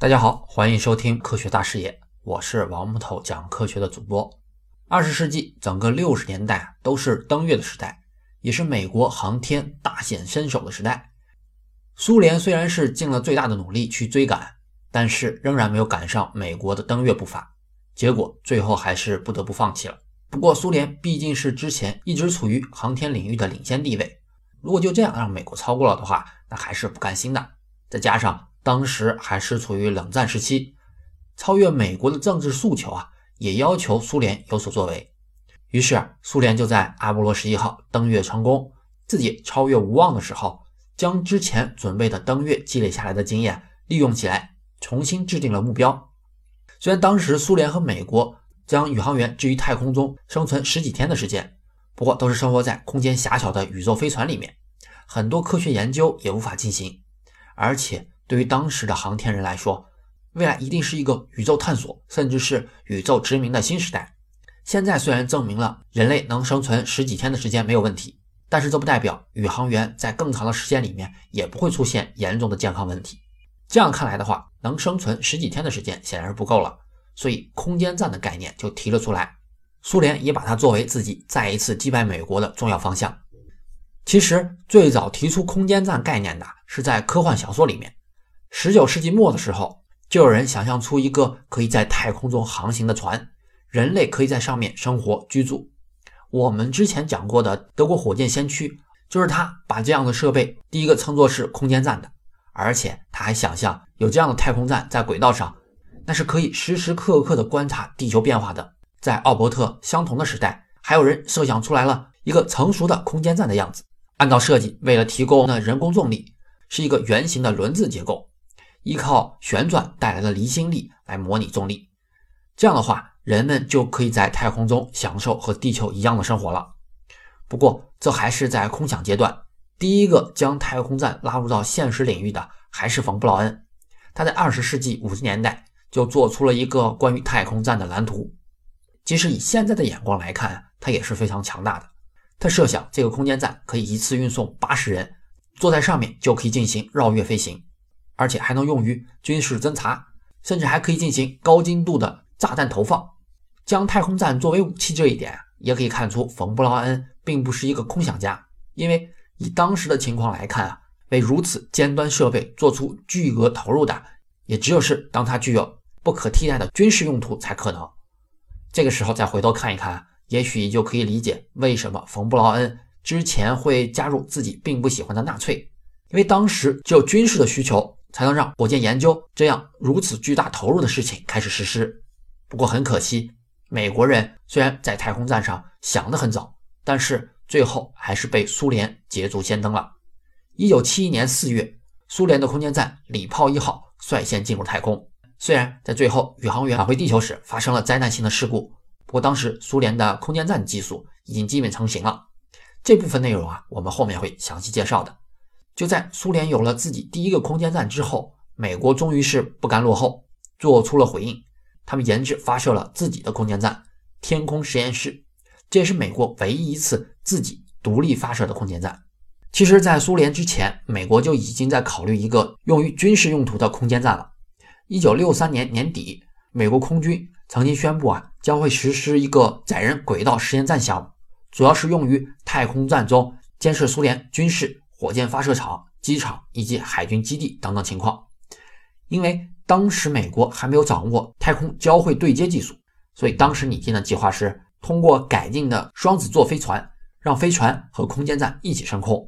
大家好，欢迎收听科学大视野，我是王木头讲科学的主播。二十世纪整个六十年代都是登月的时代，也是美国航天大显身手的时代。苏联虽然是尽了最大的努力去追赶，但是仍然没有赶上美国的登月步伐，结果最后还是不得不放弃了。不过苏联毕竟是之前一直处于航天领域的领先地位，如果就这样让美国超过了的话，那还是不甘心的。再加上。当时还是处于冷战时期，超越美国的政治诉求啊，也要求苏联有所作为。于是，苏联就在阿波罗十一号登月成功，自己超越无望的时候，将之前准备的登月积累下来的经验利用起来，重新制定了目标。虽然当时苏联和美国将宇航员置于太空中生存十几天的时间，不过都是生活在空间狭小的宇宙飞船里面，很多科学研究也无法进行，而且。对于当时的航天人来说，未来一定是一个宇宙探索，甚至是宇宙殖民的新时代。现在虽然证明了人类能生存十几天的时间没有问题，但是这不代表宇航员在更长的时间里面也不会出现严重的健康问题。这样看来的话，能生存十几天的时间显然是不够了，所以空间站的概念就提了出来。苏联也把它作为自己再一次击败美国的重要方向。其实最早提出空间站概念的是在科幻小说里面。十九世纪末的时候，就有人想象出一个可以在太空中航行的船，人类可以在上面生活居住。我们之前讲过的德国火箭先驱，就是他把这样的设备第一个称作是空间站的，而且他还想象有这样的太空站在轨道上，那是可以时时刻刻的观察地球变化的。在奥伯特相同的时代，还有人设想出来了一个成熟的空间站的样子，按照设计，为了提供那人工重力，是一个圆形的轮子结构。依靠旋转带来的离心力来模拟重力，这样的话，人们就可以在太空中享受和地球一样的生活了。不过，这还是在空想阶段。第一个将太空站拉入到现实领域的还是冯布劳恩。他在二十世纪五十年代就做出了一个关于太空站的蓝图。即使以现在的眼光来看，他也是非常强大的。他设想这个空间站可以一次运送八十人，坐在上面就可以进行绕月飞行。而且还能用于军事侦察，甚至还可以进行高精度的炸弹投放，将太空站作为武器。这一点也可以看出，冯布劳恩并不是一个空想家。因为以当时的情况来看啊，为如此尖端设备做出巨额投入的，也只有是当它具有不可替代的军事用途才可能。这个时候再回头看一看，也许你就可以理解为什么冯布劳恩之前会加入自己并不喜欢的纳粹，因为当时只有军事的需求。才能让火箭研究这样如此巨大投入的事情开始实施。不过很可惜，美国人虽然在太空站上想得很早，但是最后还是被苏联捷足先登了。一九七一年四月，苏联的空间站礼炮一号率先进入太空。虽然在最后宇航员返回地球时发生了灾难性的事故，不过当时苏联的空间站技术已经基本成型了。这部分内容啊，我们后面会详细介绍的。就在苏联有了自己第一个空间站之后，美国终于是不甘落后，做出了回应。他们研制发射了自己的空间站——天空实验室，这也是美国唯一一次自己独立发射的空间站。其实，在苏联之前，美国就已经在考虑一个用于军事用途的空间站了。一九六三年年底，美国空军曾经宣布啊，将会实施一个载人轨道实验站项目，主要是用于太空站中监视苏联军事。火箭发射场、机场以及海军基地等等情况，因为当时美国还没有掌握太空交会对接技术，所以当时拟定的计划是通过改进的双子座飞船，让飞船和空间站一起升空。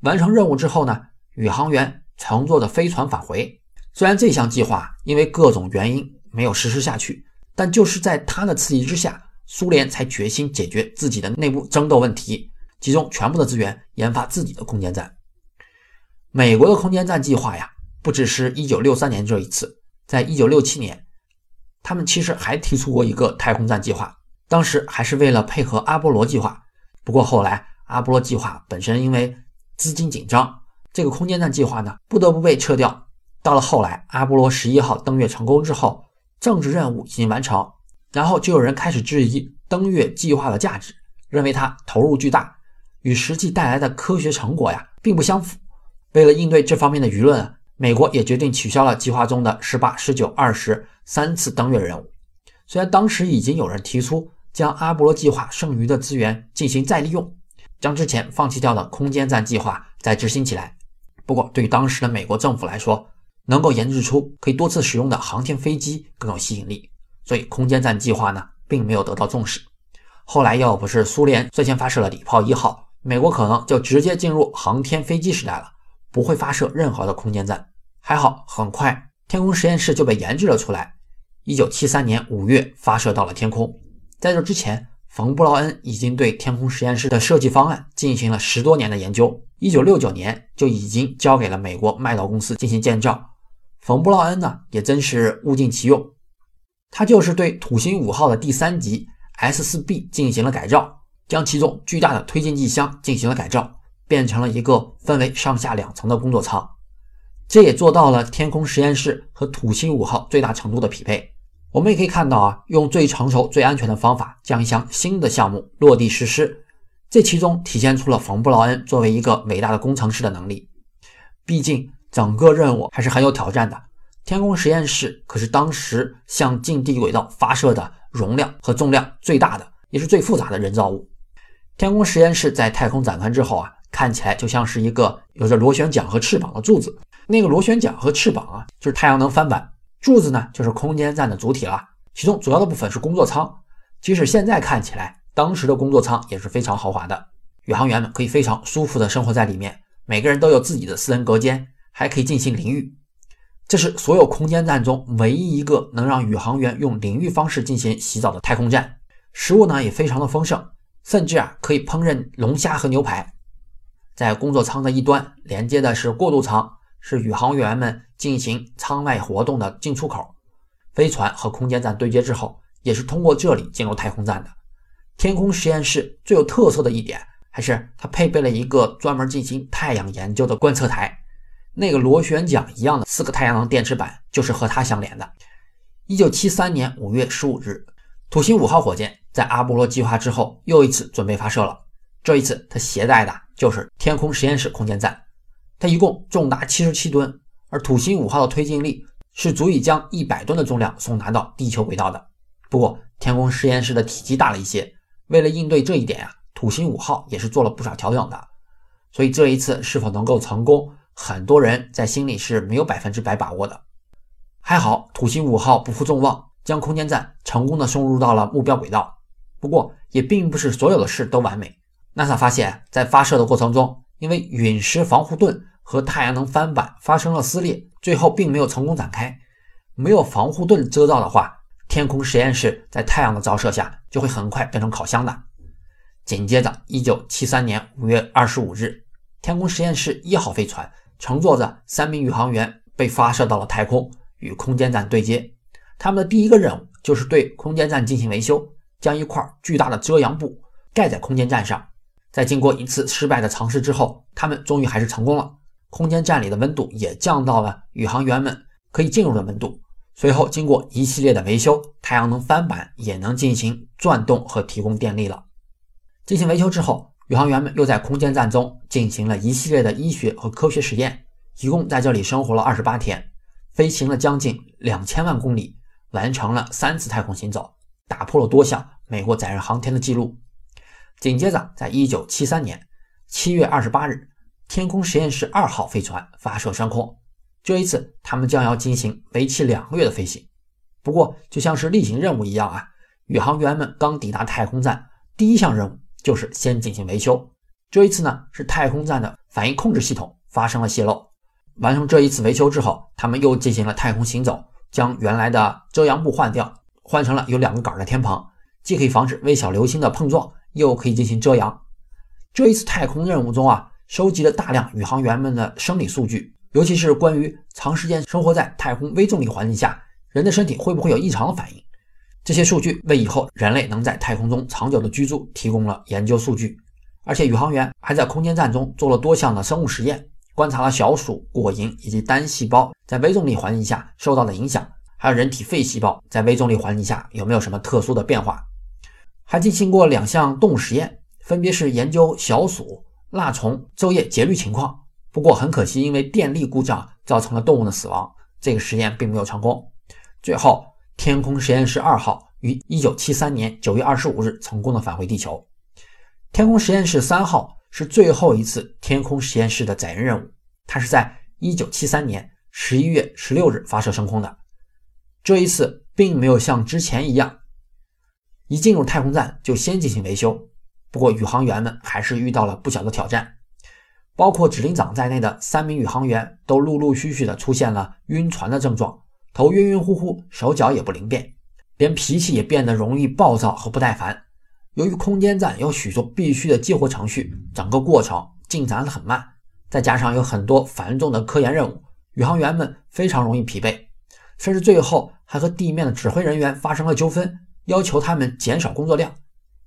完成任务之后呢，宇航员乘坐的飞船返回。虽然这项计划因为各种原因没有实施下去，但就是在他的刺激之下，苏联才决心解决自己的内部争斗问题。集中全部的资源研发自己的空间站。美国的空间站计划呀，不只是一九六三年这一次，在一九六七年，他们其实还提出过一个太空站计划，当时还是为了配合阿波罗计划。不过后来阿波罗计划本身因为资金紧张，这个空间站计划呢不得不被撤掉。到了后来，阿波罗十一号登月成功之后，政治任务已经完成，然后就有人开始质疑登月计划的价值，认为它投入巨大。与实际带来的科学成果呀，并不相符。为了应对这方面的舆论，美国也决定取消了计划中的十八、十九、二十三次登月任务。虽然当时已经有人提出将阿波罗计划剩余的资源进行再利用，将之前放弃掉的空间站计划再执行起来，不过对于当时的美国政府来说，能够研制出可以多次使用的航天飞机更有吸引力，所以空间站计划呢并没有得到重视。后来要不是苏联最先发射了礼炮一号，美国可能就直接进入航天飞机时代了，不会发射任何的空间站。还好，很快天空实验室就被研制了出来。一九七三年五月发射到了天空。在这之前，冯布劳恩已经对天空实验室的设计方案进行了十多年的研究。一九六九年就已经交给了美国麦道公司进行建造。冯布劳恩呢，也真是物尽其用，他就是对土星五号的第三级 S 四 B 进行了改造，将其中巨大的推进剂箱进行了改造，变成了一个分为上下两层的工作舱。这也做到了天空实验室和土星五号最大程度的匹配。我们也可以看到啊，用最成熟、最安全的方法将一项新的项目落地实施，这其中体现出了冯布劳恩作为一个伟大的工程师的能力。毕竟整个任务还是很有挑战的。天空实验室可是当时向近地轨道发射的容量和重量最大的，也是最复杂的人造物。天空实验室在太空展开之后啊，看起来就像是一个有着螺旋桨和翅膀的柱子。那个螺旋桨和翅膀啊，就是太阳能帆板。柱子呢，就是空间站的主体了，其中主要的部分是工作舱。即使现在看起来，当时的工作舱也是非常豪华的，宇航员们可以非常舒服的生活在里面，每个人都有自己的私人隔间，还可以进行淋浴。这是所有空间站中唯一一个能让宇航员用淋浴方式进行洗澡的太空站。食物呢也非常的丰盛，甚至啊可以烹饪龙虾和牛排。在工作舱的一端连接的是过渡舱。是宇航员们进行舱外活动的进出口。飞船和空间站对接之后，也是通过这里进入太空站的。天空实验室最有特色的一点，还是它配备了一个专门进行太阳研究的观测台。那个螺旋桨一样的四个太阳能电池板，就是和它相连的。一九七三年五月十五日，土星五号火箭在阿波罗计划之后又一次准备发射了。这一次，它携带的就是天空实验室空间站。它一共重达七十七吨，而土星五号的推进力是足以将一百吨的重量送达到地球轨道的。不过，天空实验室的体积大了一些，为了应对这一点呀，土星五号也是做了不少调整的。所以这一次是否能够成功，很多人在心里是没有百分之百把握的。还好，土星五号不负众望，将空间站成功的送入到了目标轨道。不过，也并不是所有的事都完美。NASA 发现，在发射的过程中，因为陨石防护盾和太阳能帆板发生了撕裂，最后并没有成功展开。没有防护盾遮罩的话，天空实验室在太阳的照射下就会很快变成烤箱的。紧接着，一九七三年五月二十五日，天空实验室一号飞船乘坐着三名宇航员被发射到了太空，与空间站对接。他们的第一个任务就是对空间站进行维修，将一块巨大的遮阳布盖在空间站上。在经过一次失败的尝试之后，他们终于还是成功了。空间站里的温度也降到了宇航员们可以进入的温度。随后，经过一系列的维修，太阳能帆板也能进行转动和提供电力了。进行维修之后，宇航员们又在空间站中进行了一系列的医学和科学实验，一共在这里生活了二十八天，飞行了将近两千万公里，完成了三次太空行走，打破了多项美国载人航天的记录。紧接着，在一九七三年七月二十八日，天空实验室二号飞船发射升空。这一次，他们将要进行为期两个月的飞行。不过，就像是例行任务一样啊，宇航员们刚抵达太空站，第一项任务就是先进行维修。这一次呢，是太空站的反应控制系统发生了泄漏。完成这一次维修之后，他们又进行了太空行走，将原来的遮阳布换掉，换成了有两个杆的天棚，既可以防止微小流星的碰撞。又可以进行遮阳。这一次太空任务中啊，收集了大量宇航员们的生理数据，尤其是关于长时间生活在太空微重力环境下，人的身体会不会有异常的反应。这些数据为以后人类能在太空中长久的居住提供了研究数据。而且宇航员还在空间站中做了多项的生物实验，观察了小鼠、果蝇以及单细胞在微重力环境下受到的影响，还有人体肺细胞在微重力环境下有没有什么特殊的变化。还进行过两项动物实验，分别是研究小鼠、蜡虫昼夜节律情况。不过很可惜，因为电力故障造成了动物的死亡，这个实验并没有成功。最后，天空实验室二号于1973年9月25日成功的返回地球。天空实验室三号是最后一次天空实验室的载人任务，它是在1973年11月16日发射升空的。这一次并没有像之前一样，一进入太空站就先进行维修。不过，宇航员们还是遇到了不小的挑战，包括指令长在内的三名宇航员都陆陆续续的出现了晕船的症状，头晕晕乎乎，手脚也不灵便，连脾气也变得容易暴躁和不耐烦。由于空间站有许多必须的激活程序，整个过程进展很慢，再加上有很多繁重的科研任务，宇航员们非常容易疲惫，甚至最后还和地面的指挥人员发生了纠纷，要求他们减少工作量。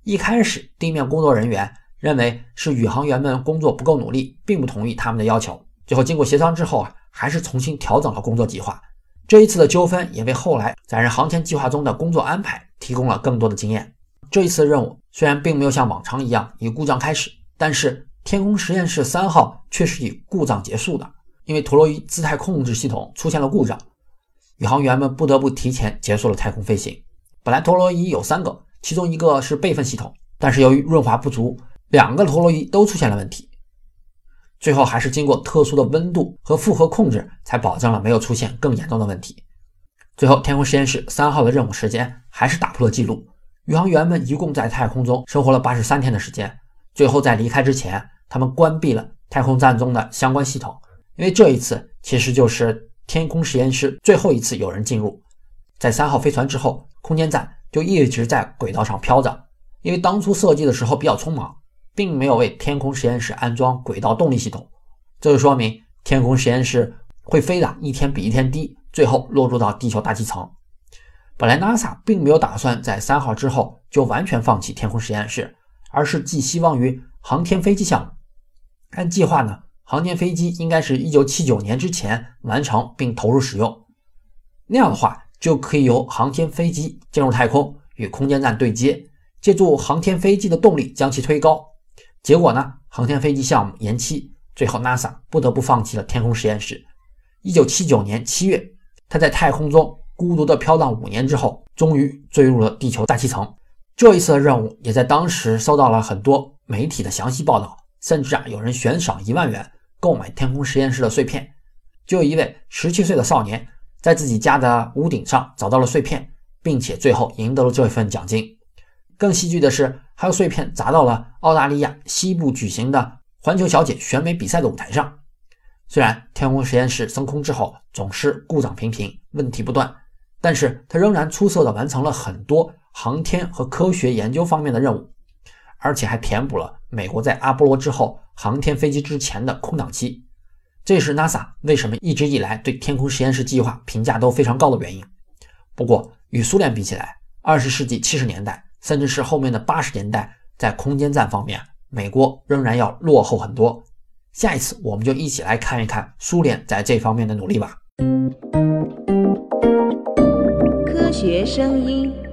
一开始，地面工作人员认为是宇航员们工作不够努力，并不同意他们的要求。最后经过协商之后啊，还是重新调整了工作计划。这一次的纠纷也为后来载人航天计划中的工作安排提供了更多的经验。这一次任务虽然并没有像往常一样以故障开始，但是天空实验室三号却是以故障结束的，因为陀螺仪姿态控制系统出现了故障，宇航员们不得不提前结束了太空飞行。本来陀螺仪有三个。其中一个是备份系统，但是由于润滑不足，两个陀螺仪都出现了问题。最后还是经过特殊的温度和负荷控制，才保证了没有出现更严重的问题。最后，天空实验室三号的任务时间还是打破了记录，宇航员们一共在太空中生活了八十三天的时间。最后在离开之前，他们关闭了太空站中的相关系统，因为这一次其实就是天空实验室最后一次有人进入。在三号飞船之后，空间站。就一直在轨道上飘着，因为当初设计的时候比较匆忙，并没有为天空实验室安装轨道动力系统，这就说明天空实验室会飞的一天比一天低，最后落入到地球大气层。本来 NASA 并没有打算在三号之后就完全放弃天空实验室，而是寄希望于航天飞机项目。按计划呢，航天飞机应该是一九七九年之前完成并投入使用，那样的话。就可以由航天飞机进入太空，与空间站对接，借助航天飞机的动力将其推高。结果呢，航天飞机项目延期，最后 NASA 不得不放弃了天空实验室。一九七九年七月，他在太空中孤独地飘荡五年之后，终于坠入了地球大气层。这一次的任务也在当时收到了很多媒体的详细报道，甚至啊有人悬赏一万元购买天空实验室的碎片。就有一位十七岁的少年。在自己家的屋顶上找到了碎片，并且最后赢得了这份奖金。更戏剧的是，还有碎片砸到了澳大利亚西部举行的环球小姐选美比赛的舞台上。虽然天空实验室升空之后总是故障频频、问题不断，但是它仍然出色地完成了很多航天和科学研究方面的任务，而且还填补了美国在阿波罗之后航天飞机之前的空档期。这是 NASA 为什么一直以来对天空实验室计划评价都非常高的原因。不过，与苏联比起来，二十世纪七十年代，甚至是后面的八十年代，在空间站方面，美国仍然要落后很多。下一次，我们就一起来看一看苏联在这方面的努力吧。学声音。